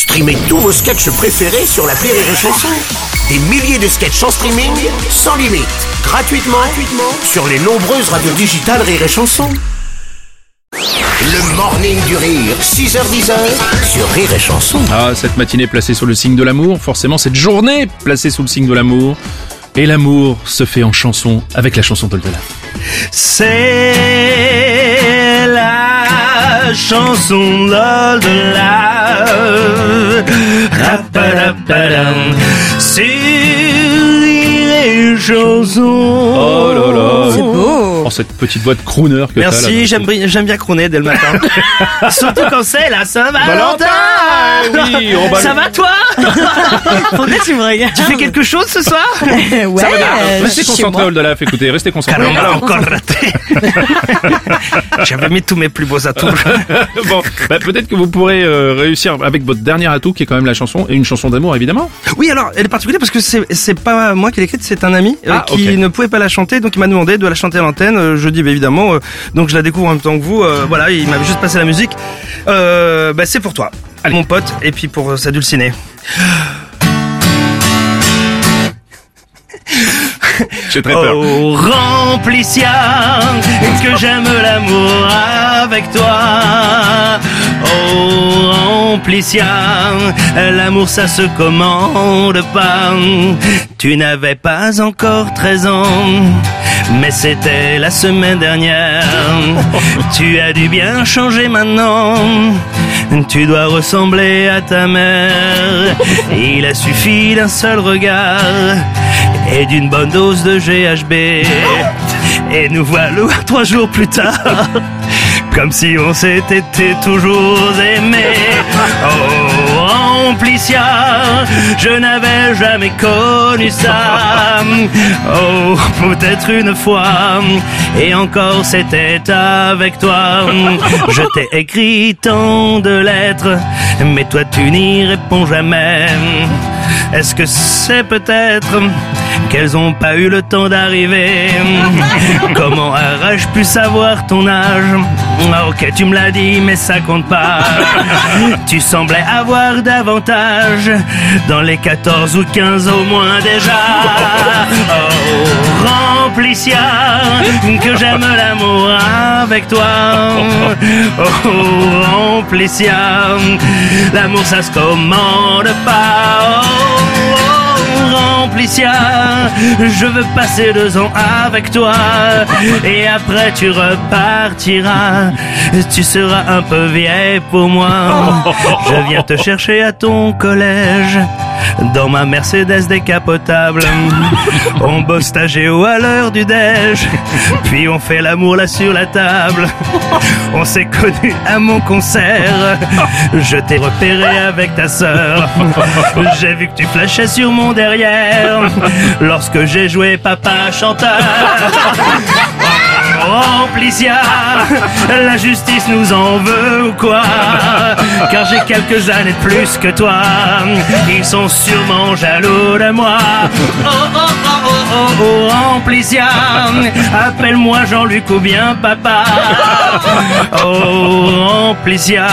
Streamez tous vos sketchs préférés sur la Rire et Chanson. Des milliers de sketchs en streaming, sans limite, gratuitement, gratuitement sur les nombreuses radios digitales Rire et Chanson. Le morning du rire, 6h10 sur Rire et Chanson. Ah, cette matinée placée sous le signe de l'amour, forcément cette journée placée sous le signe de l'amour. Et l'amour se fait en chanson avec la chanson d'Oldelaf. C'est la chanson d'Oldelaf. Rapadappadam. Sur les chansons. Oh Oh, cette petite voix de crooner que. Merci, j'aime bien, crooner dès le matin. Surtout quand c'est la Saint-Valentin. oui, on va- Ça va toi Pourquoi tu me regardes Tu fais quelque chose ce soir Ouais, euh, Restez concentrés, moi. Oldelaf, écoutez, restez concentrés. Alors, encore raté. J'avais mis tous mes plus beaux atouts. bon, bah, peut-être que vous pourrez euh, réussir avec votre dernier atout qui est quand même la chanson, et une chanson d'amour évidemment. Oui, alors elle est particulière parce que c'est pas moi qui l'ai écrite, c'est un ami euh, Ah, qui ne pouvait pas la chanter, donc il m'a demandé de la chanter à l'antenne. Euh, Je dis bah, évidemment, euh, donc je la découvre en même temps que vous. euh, voilà, il m'avait juste passé la musique. Bah, c'est pour toi, mon pote, et puis pour sa dulcinée. J'ai très peur. Oh, remplicia, que j'aime l'amour avec toi? Oh, remplicia, l'amour ça se commande pas. Tu n'avais pas encore 13 ans, mais c'était la semaine dernière. Tu as dû bien changer maintenant. Tu dois ressembler à ta mère. Il a suffi d'un seul regard et d'une bonne dose de GHB. Et nous voilà trois jours plus tard, comme si on s'était toujours aimé. Oh, Je n'avais jamais connu ça. Oh, peut-être une fois, et encore c'était avec toi. Je t'ai écrit tant de lettres, mais toi tu n'y réponds jamais. Est-ce que c'est peut-être qu'elles ont pas eu le temps d'arriver Comment aurais-je pu savoir ton âge? Ah, Ok, tu me l'as dit, mais ça compte pas. Tu semblais avoir davantage dans les 14 ou 15 au moins déjà. Oh, remplicia, que j'aime l'amour avec toi. Oh, remplicia, l'amour ça se commande pas. Oh, oh, je veux passer deux ans avec toi. Et après tu repartiras. Tu seras un peu vieille pour moi. Je viens te chercher à ton collège. Dans ma Mercedes décapotable, on bosse ta géo à l'heure du déj, puis on fait l'amour là sur la table. On s'est connus à mon concert, je t'ai repéré avec ta sœur. J'ai vu que tu flashais sur mon derrière, lorsque j'ai joué papa chanteur. Remplicia, la justice nous en veut ou quoi? Car j'ai quelques années de plus que toi, ils sont sûrement jaloux de moi. Oh oh oh oh oh oh, Remplicia, appelle-moi Jean-Luc ou bien papa. Oh Remplicia,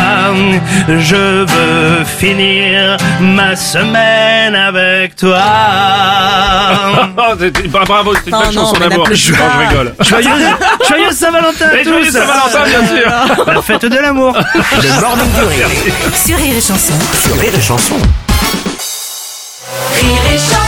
je veux finir ma semaine avec toi. Oh, bravo, c'est une Non, belle chanson d'amour. Non, je rigole. Joyeux, joyeux Saint-Valentin à tous Saint-Valentin, bien sûr. La fête de l'amour Le morning du rire sur Rire et Chanson. Sur Rire et Chanson. Rire et Chanson.